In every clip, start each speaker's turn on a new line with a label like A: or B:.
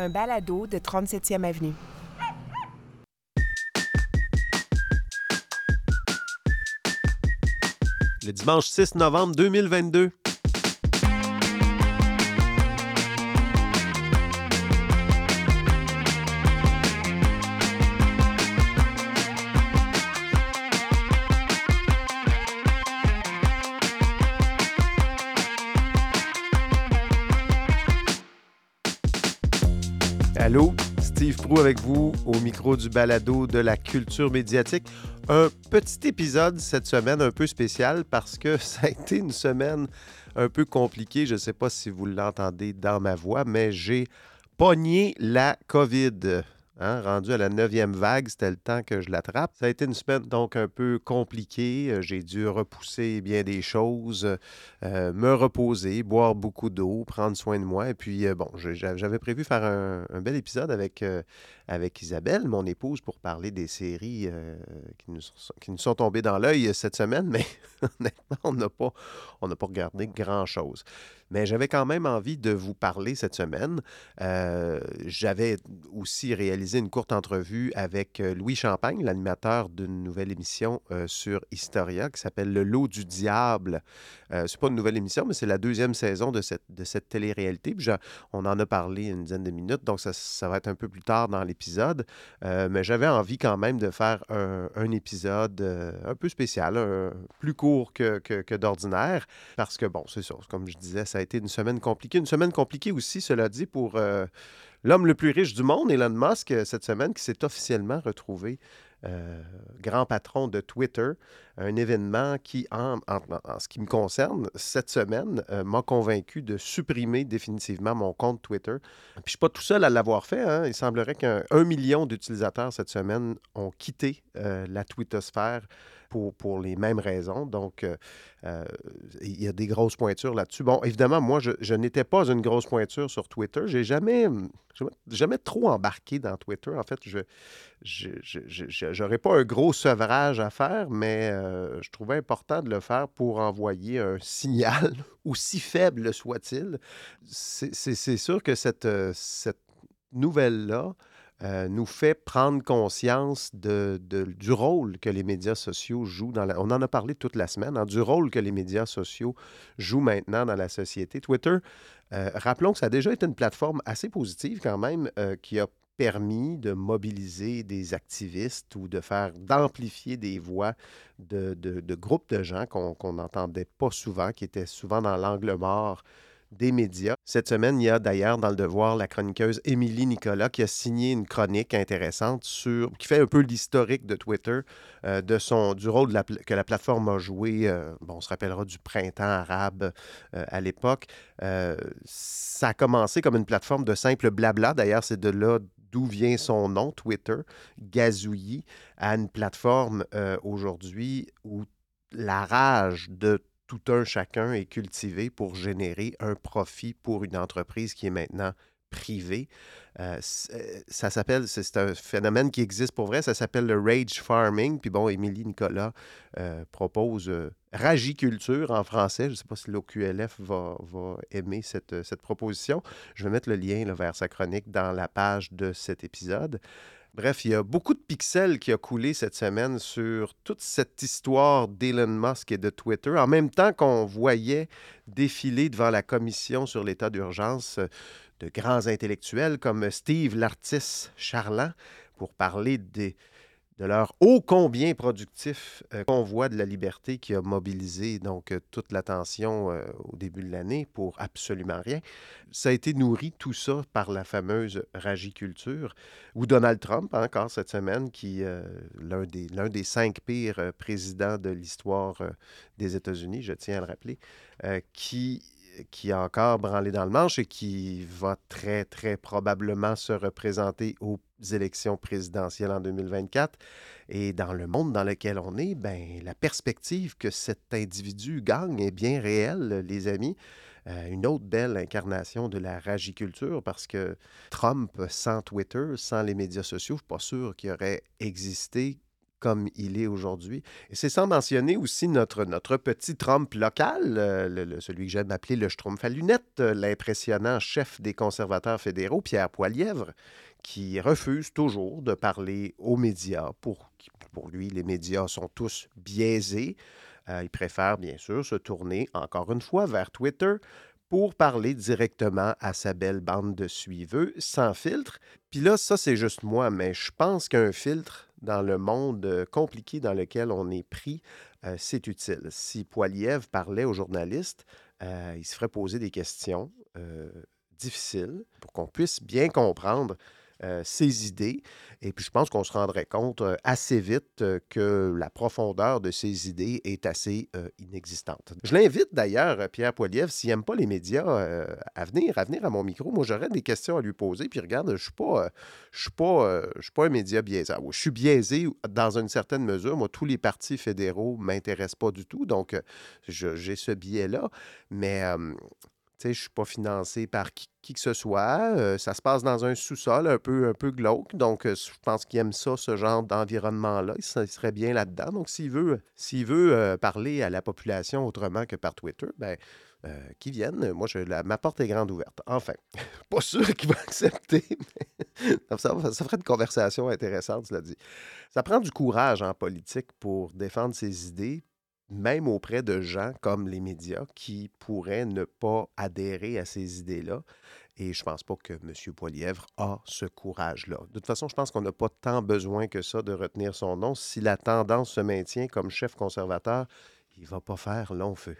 A: un balado de 37e Avenue.
B: Le dimanche 6 novembre 2022. Avec vous au micro du balado de la culture médiatique. Un petit épisode cette semaine un peu spécial parce que ça a été une semaine un peu compliquée. Je ne sais pas si vous l'entendez dans ma voix, mais j'ai pogné la COVID. Hein, rendu à la neuvième vague, c'était le temps que je l'attrape. Ça a été une semaine donc un peu compliquée. Euh, j'ai dû repousser bien des choses, euh, me reposer, boire beaucoup d'eau, prendre soin de moi. Et puis, euh, bon, j'avais prévu faire un, bel épisode avec, avec Isabelle, mon épouse, pour parler des séries qui, nous sont, qui, nous sont, tombées dans l'œil cette semaine, mais honnêtement, on n'a pas, pas regardé grand-chose mais j'avais quand même envie de vous parler cette semaine. Euh, j'avais aussi réalisé une courte entrevue avec euh, Louis Champagne, l'animateur d'une nouvelle émission euh, sur Historia qui s'appelle Le Lot du Diable. c'est pas une nouvelle émission, mais c'est la deuxième saison de cette, de cette télé-réalité. on en a parlé une dizaine de minutes, donc ça, va être un peu plus tard dans l'épisode. mais j'avais envie quand même de faire un, épisode un peu spécial, plus court que, d'ordinaire, parce que, bon, c'est ça, comme je disais, ça a été une semaine compliquée. Une semaine compliquée aussi, cela dit, pour euh, l'homme le plus riche du monde, Elon Musk, euh, cette semaine, qui s'est officiellement retrouvé euh, grand patron de Twitter, un événement qui, en, ce qui me concerne, cette semaine, m'a convaincu de supprimer définitivement mon compte Twitter. Puis je ne suis pas tout seul à l'avoir fait. Hein. Il semblerait qu'un million d'utilisateurs cette semaine ont quitté la twittosphère pour, pour les mêmes raisons. Donc, euh, euh, il y a des grosses pointures là-dessus. Bon, évidemment, moi, je, n'étais pas une grosse pointure sur Twitter. J'ai jamais, jamais trop embarqué dans Twitter. En fait, je n'aurais pas un gros sevrage à faire, mais euh, je trouvais important de le faire pour envoyer un signal, aussi faible soit-il. C'est sûr que cette, cette nouvelle-là, euh, nous fait prendre conscience du rôle que les médias sociaux jouent dans la... On en a parlé toute la semaine, hein, du rôle que les médias sociaux jouent maintenant dans la société. Twitter, euh, rappelons que ça a déjà été une plateforme assez positive quand même, euh, qui a permis de mobiliser des activistes ou de faire, d'amplifier des voix de, groupes de gens qu'on n'entendait pas souvent, qui étaient souvent dans l'angle mort des médias. Cette semaine, il y a d'ailleurs dans le devoir la chroniqueuse Émilie Nicolas qui a signé une chronique intéressante sur qui fait un peu l'historique de Twitter, euh, de son, du rôle que la plateforme a joué. Euh, bon, on se rappellera du printemps arabe euh, à l'époque. ça a commencé comme une plateforme de simple blabla. D'ailleurs, c'est de là d'où vient son nom, Twitter, gazouillis, à une plateforme aujourd'hui où la rage de tout un chacun est cultivé pour générer un profit pour une entreprise qui est maintenant privée. Euh, euh, ça s'appelle, c'est un phénomène qui existe pour vrai, ça s'appelle le rage farming. Puis bon, Émilie Nicolas euh, propose ragiculture en français. Je ne sais pas si l'OQLF va, va aimer cette, cette, proposition. Je vais mettre le lien vers sa chronique dans la page de cet épisode. Bref, il y a beaucoup de pixels qui a coulé cette semaine sur toute cette histoire d'Elon Musk et de Twitter, en même temps qu'on voyait défiler devant la commission sur l'état d'urgence euh, de grands intellectuels comme Steve Lartis Charland pour parler des, de leur ô combien productif euh, convoi de la liberté qui a mobilisé donc euh, toute l'attention euh, au début de l'année pour absolument rien. Ça a été nourri tout ça par la fameuse ragiculture ou Donald Trump encore cette semaine qui l'un des l'un des cinq pires présidents de l'histoire des États-Unis, je tiens à le rappeler, qui qui a encore branlé dans le manche et qui va très, très probablement se représenter aux élections présidentielles en 2024. Et dans le monde dans lequel on est, ben, la perspective que cet individu gagne est bien réelle, les amis. Euh, une autre belle incarnation de la ragiculture parce que Trump, sans Twitter, sans les médias sociaux, je ne suis pas sûr qu'il aurait existé comme il est aujourd'hui. Et c'est sans mentionner aussi notre, notre petit Trump local, euh, celui que j'aime appeler le Schtroumpf à lunettes, euh, l'impressionnant chef des conservateurs fédéraux, Pierre Poilièvre, qui refuse toujours de parler aux médias. Pour, pour lui, les médias sont tous biaisés. Euh, il préfère bien sûr se tourner encore une fois vers Twitter pour parler directement à sa belle bande de suiveux sans filtre. Puis là, ça c'est juste moi, mais je pense qu'un filtre dans le monde euh, compliqué dans lequel on est pris, euh, c'est utile. Si Poiliev parlait aux journalistes, il se ferait poser des questions difficiles pour qu'on puisse bien comprendre euh, ses idées. Et puis, je pense qu'on se rendrait compte euh, assez vite euh, que la profondeur de ses idées est assez inexistante. Je l'invite d'ailleurs, Pierre Poiliev, s'il n'aime pas les médias, à venir, à venir à mon micro. Moi, j'aurais des questions à lui poser. Puis, regarde, je ne suis pas, suis pas, suis pas un média biaisé. Je suis biaisé dans une certaine mesure. Moi, tous les partis fédéraux ne m'intéressent pas du tout. Donc, j'ai ce biais-là. Mais je ne suis pas financé par qui, que ce soit. Euh, ça se passe dans un sous-sol un peu, glauque. Donc, euh, je pense qu'il aime ça, ce genre d'environnement-là. Il, serait bien là-dedans. Donc, s'il veut, s'il veut euh, parler à la population autrement que par Twitter, ben, qu'il vienne. Moi, je, ma porte est grande ouverte. Enfin, pas sûr qu'il va accepter, mais ça, ça, ferait une conversation intéressante, cela dit. Ça prend du courage en politique pour défendre ses idées, même auprès de gens comme les médias qui pourraient ne pas adhérer à ces idées-là. Et je ne pense pas que M. Poilièvre a ce courage-là. De toute façon, je pense qu'on n'a pas tant besoin que ça de retenir son nom. Si la tendance se maintient comme chef conservateur, il ne va pas faire long feu.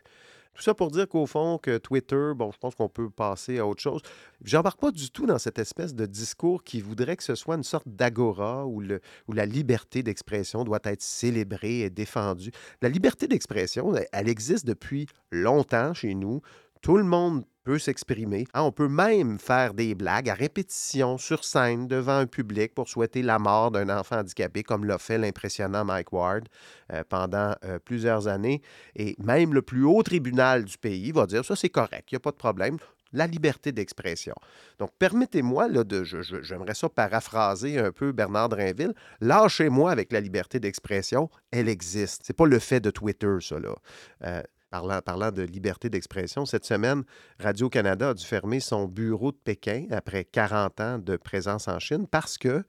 B: Tout ça pour dire qu'au fond, que Twitter, bon, je pense qu'on peut passer à autre chose. J'embarque pas du tout dans cette espèce de discours qui voudrait que ce soit une sorte d'agora où, où la liberté d'expression doit être célébrée et défendue. La liberté d'expression, elle existe depuis longtemps chez nous. Tout le monde peut s'exprimer. Hein, on peut même faire des blagues à répétition sur scène devant un public pour souhaiter la mort d'un enfant handicapé, comme l'a fait l'impressionnant Mike Ward euh, pendant euh, plusieurs années. Et même le plus haut tribunal du pays va dire ça, c'est correct, il n'y a pas de problème la liberté d'expression. Donc, permettez-moi, de, j'aimerais ça paraphraser un peu Bernard Drinville, lâchez-moi avec la liberté d'expression, elle existe. C'est pas le fait de Twitter, ça. Euh, Parlant, de liberté d'expression, cette semaine, Radio-Canada a dû fermer son bureau de Pékin après 40 ans de présence en Chine parce qu'on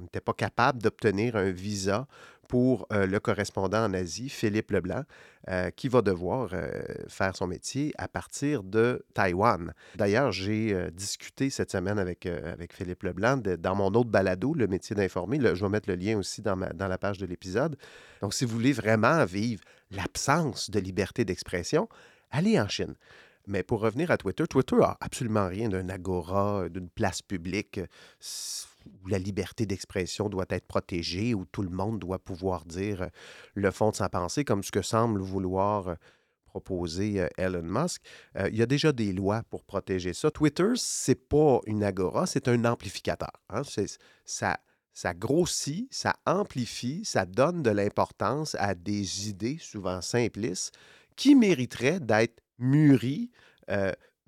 B: n'était pas capable d'obtenir un visa pour euh, le correspondant en Asie, Philippe Leblanc, euh, qui va devoir euh, faire son métier à partir de Taïwan. D'ailleurs, j'ai discuté cette semaine avec, avec Philippe Leblanc dans mon autre balado, Le métier d'informer. je vais mettre le lien aussi dans, dans la page de l'épisode. Donc, si vous voulez vraiment vivre l'absence de liberté d'expression, allez en Chine. Mais pour revenir à Twitter, Twitter a absolument rien d'un agora, d'une place publique où la liberté d'expression doit être protégée, où tout le monde doit pouvoir dire euh, le fond de sa pensée, comme ce que semble vouloir euh, proposer euh, Elon Musk. il y a déjà des lois pour protéger ça. Twitter, c'est pas une agora, c'est un amplificateur. Hein. Ça, ça grossit, ça amplifie, ça donne de l'importance à des idées souvent simplistes qui mériteraient d'être mûries,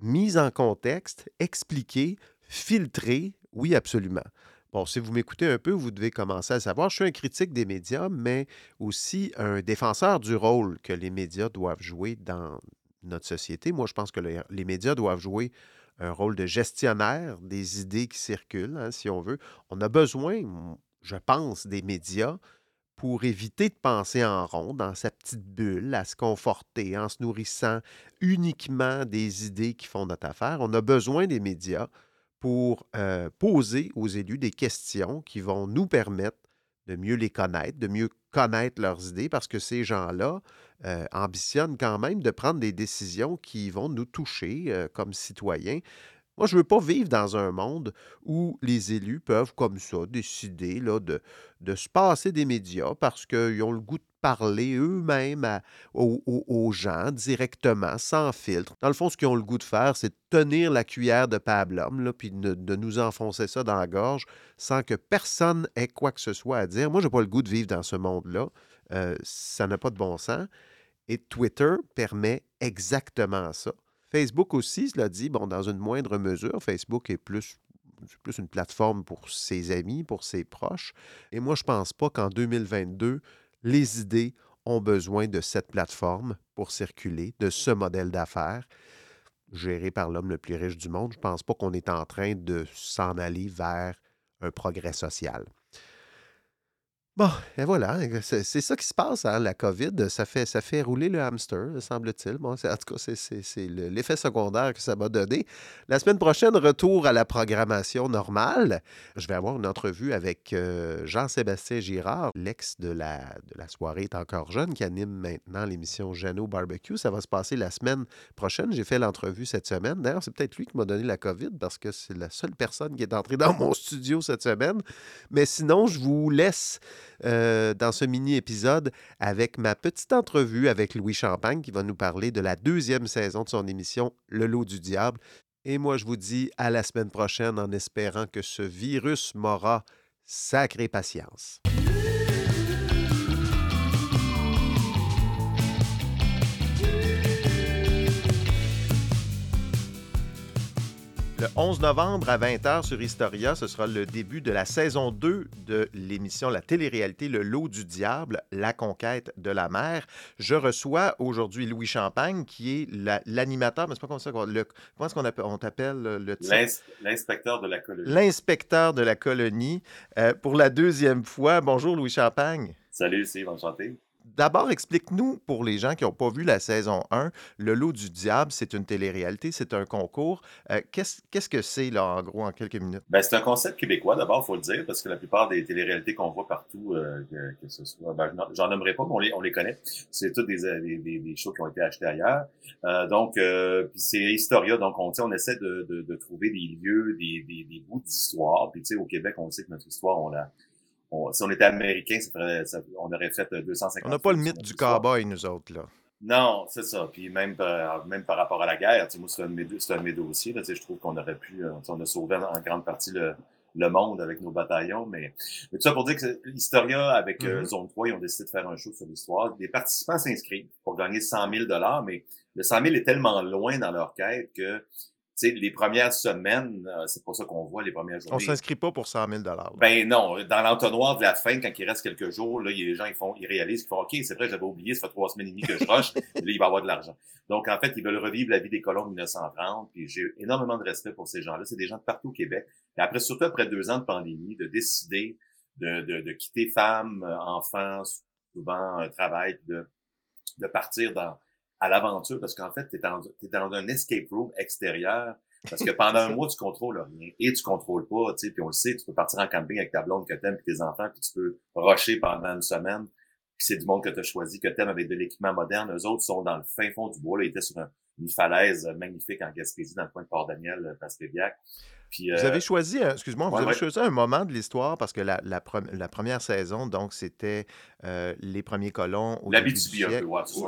B: mises en contexte, expliquées, filtrées. Oui, absolument. Bon, si vous m'écoutez un peu, vous devez commencer à savoir, je suis un critique des médias, mais aussi un défenseur du rôle que les médias doivent jouer dans notre société. Moi, je pense que les médias doivent jouer un rôle de gestionnaire des idées qui circulent, hein, si on veut. On a besoin, je pense, des médias pour éviter de penser en rond dans sa petite bulle, à se conforter en se nourrissant uniquement des idées qui font notre affaire. On a besoin des médias pour euh, poser aux élus des questions qui vont nous permettre de mieux les connaître, de mieux connaître leurs idées, parce que ces gens-là euh, ambitionnent quand même de prendre des décisions qui vont nous toucher euh, comme citoyens. Moi, je ne veux pas vivre dans un monde où les élus peuvent, comme ça, décider là, de, de se passer des médias parce qu'ils ont le goût de parler eux-mêmes aux, gens directement, sans filtre. Dans le fond, ce qu'ils ont le goût de faire, c'est de tenir la cuillère de pablum, puis de, nous enfoncer ça dans la gorge sans que personne ait quoi que ce soit à dire. Moi, je n'ai pas le goût de vivre dans ce monde-là. Euh, ça n'a pas de bon sens. Et Twitter permet exactement ça. Facebook aussi, cela dit, bon, dans une moindre mesure, Facebook est plus plus une plateforme pour ses amis, pour ses proches. Et moi, je ne pense pas qu'en 2022, les idées ont besoin de cette plateforme pour circuler, de ce modèle d'affaires géré par l'homme le plus riche du monde. Je ne pense pas qu'on est en train de s'en aller vers un progrès social. Bon, et voilà, c'est ça qui se passe, hein, la COVID, ça fait, ça fait rouler le hamster, semble-t-il. Bon, en tout cas, c'est l'effet secondaire que ça m'a donné. La semaine prochaine, retour à la programmation normale. Je vais avoir une entrevue avec euh, Jean-Sébastien Girard, l'ex de la, de la soirée est encore jeune, qui anime maintenant l'émission Jeannot Barbecue. Ça va se passer la semaine prochaine. J'ai fait l'entrevue cette semaine. D'ailleurs, c'est peut-être lui qui m'a donné la COVID parce que c'est la seule personne qui est entrée dans mon studio cette semaine. Mais sinon, je vous laisse euh, dans ce mini-épisode avec ma petite entrevue avec Louis Champagne qui va nous parler de la deuxième saison de son émission Le Lot du Diable. Et moi, je vous dis à la semaine prochaine en espérant que ce virus m'aura sacré patience. Le 11 novembre à 20h sur Historia, ce sera le début de la saison 2 de l'émission La télé-réalité Le Lot du Diable, la conquête de la mer. Je reçois aujourd'hui Louis Champagne, qui est l'animateur, mais c'est pas comme ça. Le, comment est-ce qu'on appelle, on t'appelle le
C: L'inspecteur de la colonie.
B: L'inspecteur de la colonie. Euh, pour la deuxième fois, bonjour Louis Champagne.
C: Salut, c'est enchanté.
B: D'abord, explique-nous, pour les gens qui n'ont pas vu la saison 1, Le Lot du Diable, c'est une télé-réalité, c'est un concours. Euh, qu'est-ce, que c'est, là, en gros, en quelques minutes?
C: Ben, c'est un concept québécois, d'abord, il faut le dire, parce que la plupart des télé-réalités qu'on voit partout, euh, que, ce soit, ben, j'en nommerai pas, mais on les, on les connaît. C'est toutes des, euh, des, shows qui ont été achetés ailleurs. donc, puis c'est Historia, donc on, on essaie de trouver des lieux, des, des, des bouts d'histoire. Puis, tu sais, au Québec, on sait que notre histoire, on l'a si on était américain, on aurait fait 250.
B: On n'a pas le mythe du cowboy, nous autres, là.
C: Non, c'est ça. Puis même, même par rapport à la guerre, moi, c'est un, de mes dossiers. Là, je trouve qu'on aurait pu, euh, on a sauvé en grande partie le, le monde avec nos bataillons. Mais, mais tout ça pour dire que l'Historia, avec euh, mm-hmm. Zone 3, ils ont décidé de faire un show sur l'histoire. Les participants s'inscrivent pour gagner 100 000 mais le 100 000 est tellement loin dans leur quête que les premières semaines, euh, c'est pas ça qu'on voit les premières journées.
B: On s'inscrit pas pour 100 000
C: Ben non, dans l'entonnoir de la fin, quand il reste quelques jours, là, les gens ils font, ils réalisent qu'ils font OK, c'est vrai, j'avais oublié, ça fait trois semaines et demie que je rush, là, il va avoir de l'argent. Donc en fait, ils veulent revivre la vie des colons de 1930, puis j'ai énormément de respect pour ces gens-là. C'est des gens de partout au Québec. Et après, surtout après deux ans de pandémie, de décider de, de, de quitter femmes, enfants, souvent un travail, de, de partir dans à l'aventure parce qu'en fait, tu es, dans, dans un escape room extérieur parce que pendant un mois, tu contrôles rien et tu contrôles pas, tu sais, puis on le sait, tu peux partir en camping avec ta blonde que t'aimes et tes enfants, puis tu peux rusher pendant une semaine. c'est du monde que tu as choisi, que t'aimes avec de l'équipement moderne. Eux autres sont dans le fin fond du bois. Là, ils étaient sur une falaise magnifique en Gaspésie, dans le coin de Port-Daniel, euh, Pastébiac
B: vous avez euh, choisi, excuse-moi, vous avez choisi un moment de l'histoire parce que la, la, première saison, donc, c'était euh, les premiers colons
C: au L'Abitibi,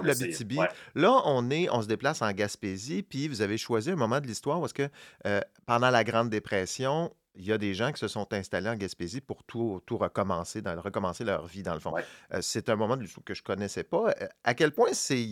B: L'Abitibi. Là, on est, on se déplace en Gaspésie, puis vous avez choisi un moment de l'histoire parce que euh, pendant la Grande Dépression, il y a des gens qui se sont installés en Gaspésie pour tout, tout recommencer, dans, recommencer leur vie, dans le fond. c'est un moment de l'histoire que je connaissais pas. À quel point c'est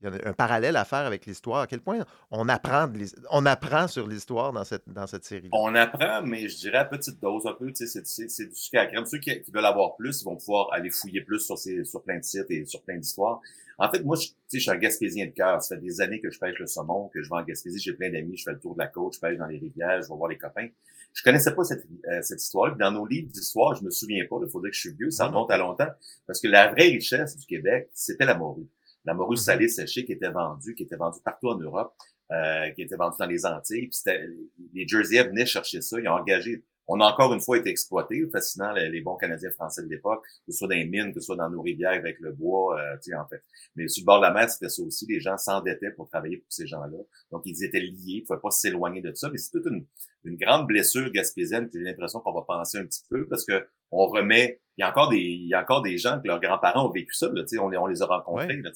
B: il y a un parallèle à faire avec l'histoire. À quel point on apprend, on apprend sur l'histoire dans cette, dans cette série.
C: On apprend, mais je dirais à petite dose un peu. C'est du sucre à crème. Ceux qui, veulent avoir plus, ils vont pouvoir aller fouiller plus sur, ces, sur plein de sites et sur plein d'histoires. En fait, moi, je, je suis un Gaspésien de cœur. Ça fait des années que je pêche le saumon, que je vais en Gaspésie. J'ai plein d'amis. Je fais le tour de la côte, je pêche dans les rivières, je vais voir les copains. Je connaissais pas cette, euh, cette histoire. Dans nos livres d'histoire, je me souviens pas. Il faudrait que je suis vieux. Ça remonte à longtemps. Parce que la vraie richesse du Québec, c'était la morue la morue mhm. salée séchée qui était vendue, qui était vendue partout en Europe, euh, qui était vendue dans les Antilles. Puis les Jerseyais venaient chercher ça. Ils ont engagé. On a encore une fois été exploités, fascinant les, bons Canadiens français de l'époque, que ce soit dans les mines, que ce soit dans nos rivières avec le bois, euh, tu sais, en fait. Mais sur le bord de la mer, c'était ça aussi. Les gens s'endettaient pour travailler pour ces gens-là. Donc, ils étaient liés. Il ne fallait pas s'éloigner de ça. Mais c'est toute une, une grande blessure gaspésienne que j'ai l'impression qu'on va penser un petit peu parce que on remet il y a encore des il y a encore des gens que leurs grands-parents ont vécu ça là, on les on les a rencontrés là,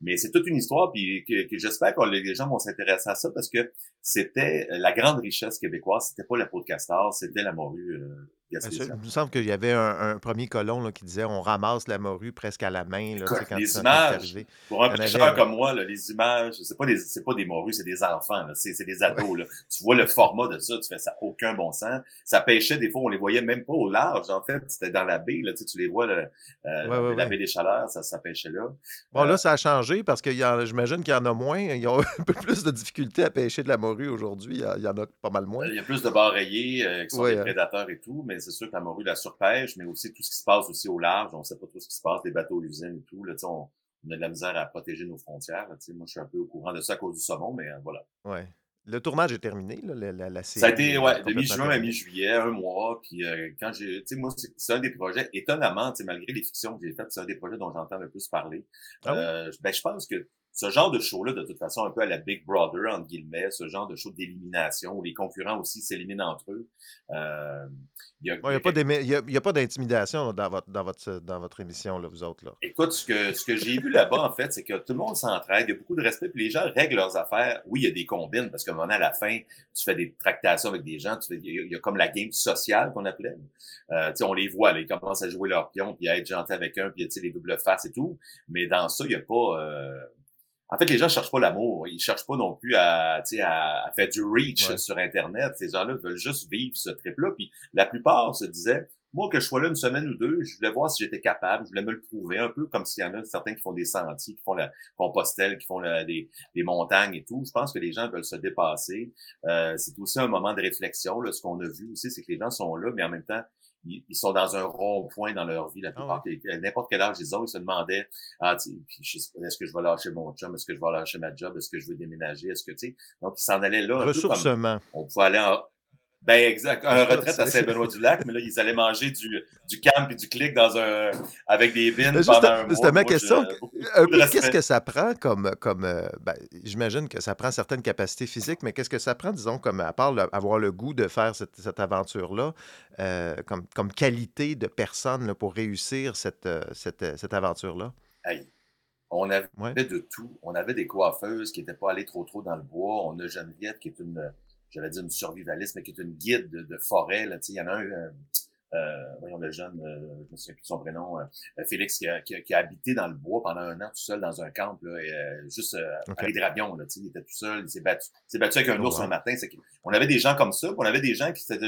C: mais c'est toute une histoire puis que, j'espère que les gens vont s'intéresser à ça parce que c'était la grande richesse québécoise c'était pas la peau de castor c'était la morue euh,
B: Il me semble qu'il y avait un, premier colon qui disait on ramasse la morue presque à la main là,
C: quand les images, pour un pêcheur comme moi, les images, c'est pas des pas des morues, c'est des enfants, c'est des ados. Là. Tu vois le format de ça, tu fais ça aucun bon sens. Ça pêchait des fois, on les voyait même pas au large. En fait, c'était dans la baie, là, tu, les vois, euh, la baie des Chaleurs, ça, ça pêchait là.
B: Bon, là, euh, ça a changé parce que j'imagine qu'il y en a moins. Ils ont un peu plus de difficultés à pêcher de la morue aujourd'hui. Il y en a pas mal moins.
C: Il y a plus de barres rayées euh, qui sont des hein. prédateurs et tout, mais c'est sûr que la morue, la surpêche, mais aussi tout ce qui se passe aussi au large. On ne sait pas trop ce qui se passe, les bateaux usines et tout. Là, on, on a de la misère à protéger nos frontières. moi, je suis un peu au courant de ça à cause du saumon, mais euh, voilà.
B: Ouais. Le tournage est terminé, là, la, la,
C: série. Ça a été, ouais, de mi-juin à mi-juillet, un mois. Puis euh, quand j'ai, tu sais, moi, c'est un des projets, étonnamment, malgré les fictions que j'ai faites, c'est un des projets dont j'entends le plus parler. Ah euh, ben, je pense que ce genre de show-là, de toute façon, un peu à la Big Brother, entre guillemets, ce genre de show d'élimination où les concurrents aussi s'éliminent entre eux.
B: Euh, il n'y a, pas d'intimidation dans votre, dans, votre, dans votre émission, là, vous autres. Là.
C: Écoute, ce que, ce que j'ai vu là-bas, en fait, c'est que tout le monde s'entraide, il y a beaucoup de respect, puis les gens règlent leurs affaires. Oui, il y a des combines, parce qu'à un moment, à la fin, tu fais des tractations avec des gens, tu fais, il, y a, comme la game sociale qu'on appelait. Euh, on les voit, là, ils commencent à jouer leur pion, puis à être gentil avec un, puis les doubles faces et tout. Mais dans ça, il n'y a pas... Euh, en fait, les gens cherchent pas l'amour. Ils cherchent pas non plus à, à, faire du reach sur Internet. Ces gens-là veulent juste vivre ce trip-là. Puis la plupart se disaient, moi, que je sois là une semaine ou deux, je voulais voir si j'étais capable, je voulais me le prouver, un peu comme s'il y en a certains qui font des sentiers, qui font la compostelle, qui font des, montagnes et tout. Je pense que les gens veulent se dépasser. Euh, c'est aussi un moment de réflexion. Là. Ce qu'on a vu aussi, c'est que les gens sont là, mais en même temps, ils, sont dans un rond-point dans leur vie la plupart. Ah n'importe quel âge ils ont, ils se demandaient ah, est-ce que je vais lâcher mon chum, est-ce que je vais lâcher ma job, est-ce que je vais déménager, est-ce que tu sais? Donc ils s'en allaient là.
B: Ressourcement.
C: on pouvait aller en ben exact. Un retraite à Saint-Benoît-du-Lac, mais là, ils allaient manger du, du camp et du clic dans un, avec des ben, pendant.
B: C'était ma question. Qu'est-ce que ça prend comme... comme euh, ben, J'imagine que ça prend certaines capacités physiques, mais qu'est-ce que ça prend, disons, comme à part avoir le goût de faire cette, cette aventure-là, euh, comme, comme qualité de personne pour réussir cette, euh, cette, cette aventure-là?
C: On avait de tout. On avait des coiffeuses qui n'étaient pas allées trop trop dans le bois. On a Geneviève qui est une j'allais dire une survivaliste, mais qui est une guide de, forêt. Là, il y en a un, euh, euh, voyons le jeune, euh, je me souviens plus de son prénom, euh, Félix, qui a, qui, a, habité dans le bois pendant un an tout seul dans un camp, là, et, juste okay. à l'hydravion. Là, il était tout seul, il s'est battu, s'est battu avec un ours un matin. On avait des gens comme ça, on avait des gens qui sais,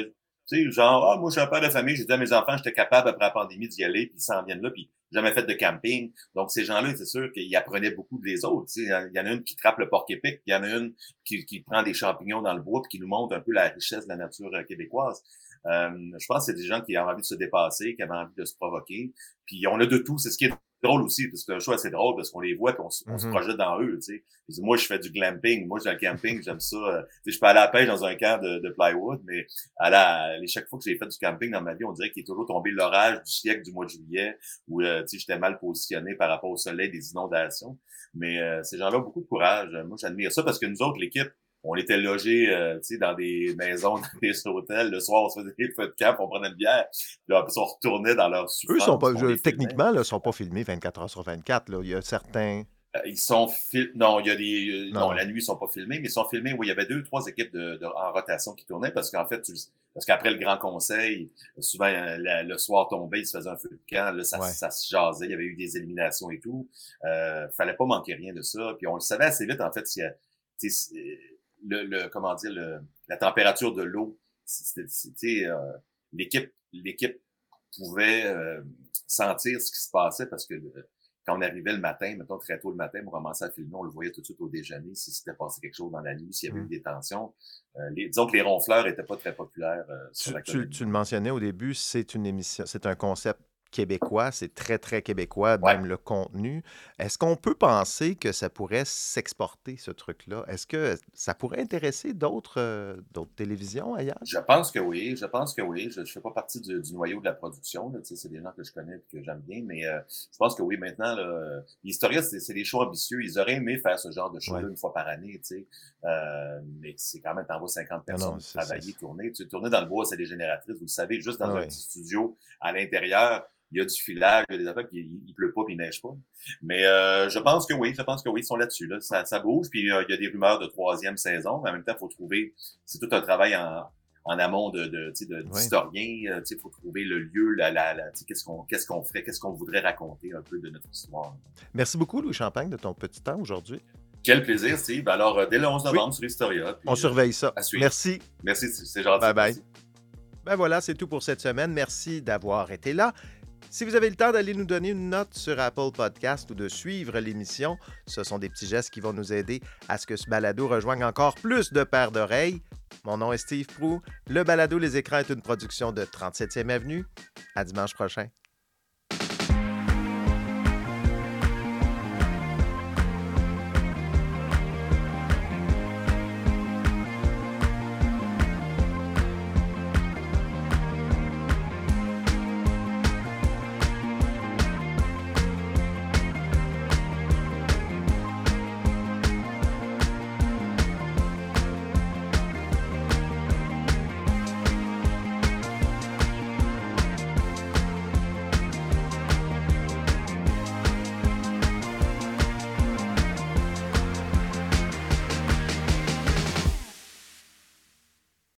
C: genre, ah, moi, je suis un père de famille, j'ai dit à mes enfants, j'étais capable, après la pandémie, d'y aller, puis ils s'en viennent là, puis jamais fait de camping. Donc, ces gens-là, c'est sûr qu'ils apprenaient beaucoup des autres. Tu sais, il y en a une qui trappe le porc épic, il y en a une qui, qui prend des champignons dans le bois, puis qui nous montre un peu la richesse de la nature euh, québécoise. Euh, je pense que c'est des gens qui ont envie de se dépasser, qui avaient envie de se provoquer. Puis on a de tout. C'est ce qui est drôle aussi, parce que le choix, c'est drôle, parce qu'on les voit, et on, se mm-hmm. projette dans eux, tu sais. Moi, je fais du glamping. Moi, j'ai le camping, j'aime ça. Euh, je peux aller à la pêche dans un camp de, de plywood, mais à la, chaque fois que j'ai fait du camping dans ma vie, on dirait qu'il est toujours tombé l'orage du siècle du mois de juillet, euh, sais, j'étais mal positionné par rapport au soleil des inondations. Mais euh, ces gens-là ont beaucoup de courage. Moi, j'admire ça parce que nous autres, l'équipe, on était logés euh, dans des maisons, dans des hôtels. Le soir, on se faisait des feux de camp, on prenait une bière. Puis après, on retournait dans leur
B: Eux, sont pas, techniquement, ne sont pas filmés 24 heures sur 24. Là. Il y a certains...
C: Euh, ils sont filmés. Non, il y a des. Euh, non. la nuit, ils sont pas filmés, mais ils sont filmés. Oui, il y avait deux, trois équipes de, en rotation qui tournaient parce qu'en fait, tu... parce qu'après le grand conseil, souvent le soir tombé, ils se faisaient un feu de camp, là, ça, ça, se jasait, il y avait eu des éliminations et tout. Euh, fallait pas manquer rien de ça. Puis on le savait assez vite, en fait, a, le, le, comment dire, le, la température de l'eau. C'était, euh, l'équipe, l'équipe pouvait euh, sentir ce qui se passait parce que euh, quand on arrivait le matin, mettons très tôt le matin, on commençait à filmer, on le voyait tout de suite au déjeuner si c'était passé quelque chose dans la nuit, s'il y avait eu mmh. des tensions. Euh, les, disons que les ronfleurs étaient pas très populaires sur la
B: tu, tu, le mentionnais au début, c'est une émission, c'est un concept québécois, c'est très, très québécois, même le contenu. Est-ce qu'on peut penser que ça pourrait s'exporter, ce truc-là? Est-ce que ça pourrait intéresser d'autres euh, d'autres télévisions ailleurs?
C: Je pense que oui, je pense que oui. Je ne fais pas partie du, noyau de la production, c'est des gens que je connais et que j'aime bien, mais euh, je pense que oui, maintenant, là, Historia, c'est des choix ambitieux. Ils auraient aimé faire ce genre de show-là une fois par année. Euh, mais c'est quand même, t'envoies 50 personnes travailler, tourner. Tu tourner dans le bois, c'est des génératrices, vous le savez, juste dans un petit studio à l'intérieur il y a du filage, il y a des affaires qui il, pleut pas puis il neige pas. Mais euh, je pense que oui, je pense que oui, ils sont là-dessus. Là. Ça, ça bouge, puis euh, il y a des rumeurs de troisième saison, mais en même temps, il faut trouver. C'est tout un travail en, en amont de, de, de d'historiens. Il faut trouver le lieu, la, la, la qu'est-ce qu'on qu'est-ce qu'on ferait, qu'est-ce qu'on voudrait raconter un peu de notre histoire.
B: Merci beaucoup, Louis Champagne, de ton petit temps aujourd'hui.
C: Quel plaisir, Steve. Alors, dès le 11 novembre sur Historia.
B: On surveille ça. Merci.
C: Merci, c'est gentil.
B: Bye bye. Ben voilà, c'est tout pour cette semaine. Merci d'avoir été là. Si vous avez le temps d'aller nous donner une note sur Apple Podcast ou de suivre l'émission, ce sont des petits gestes qui vont nous aider à ce que ce balado rejoigne encore plus de paires d'oreilles. Mon nom est Steve Prou. Le balado Les écrans est une production de 37e Avenue. À dimanche prochain.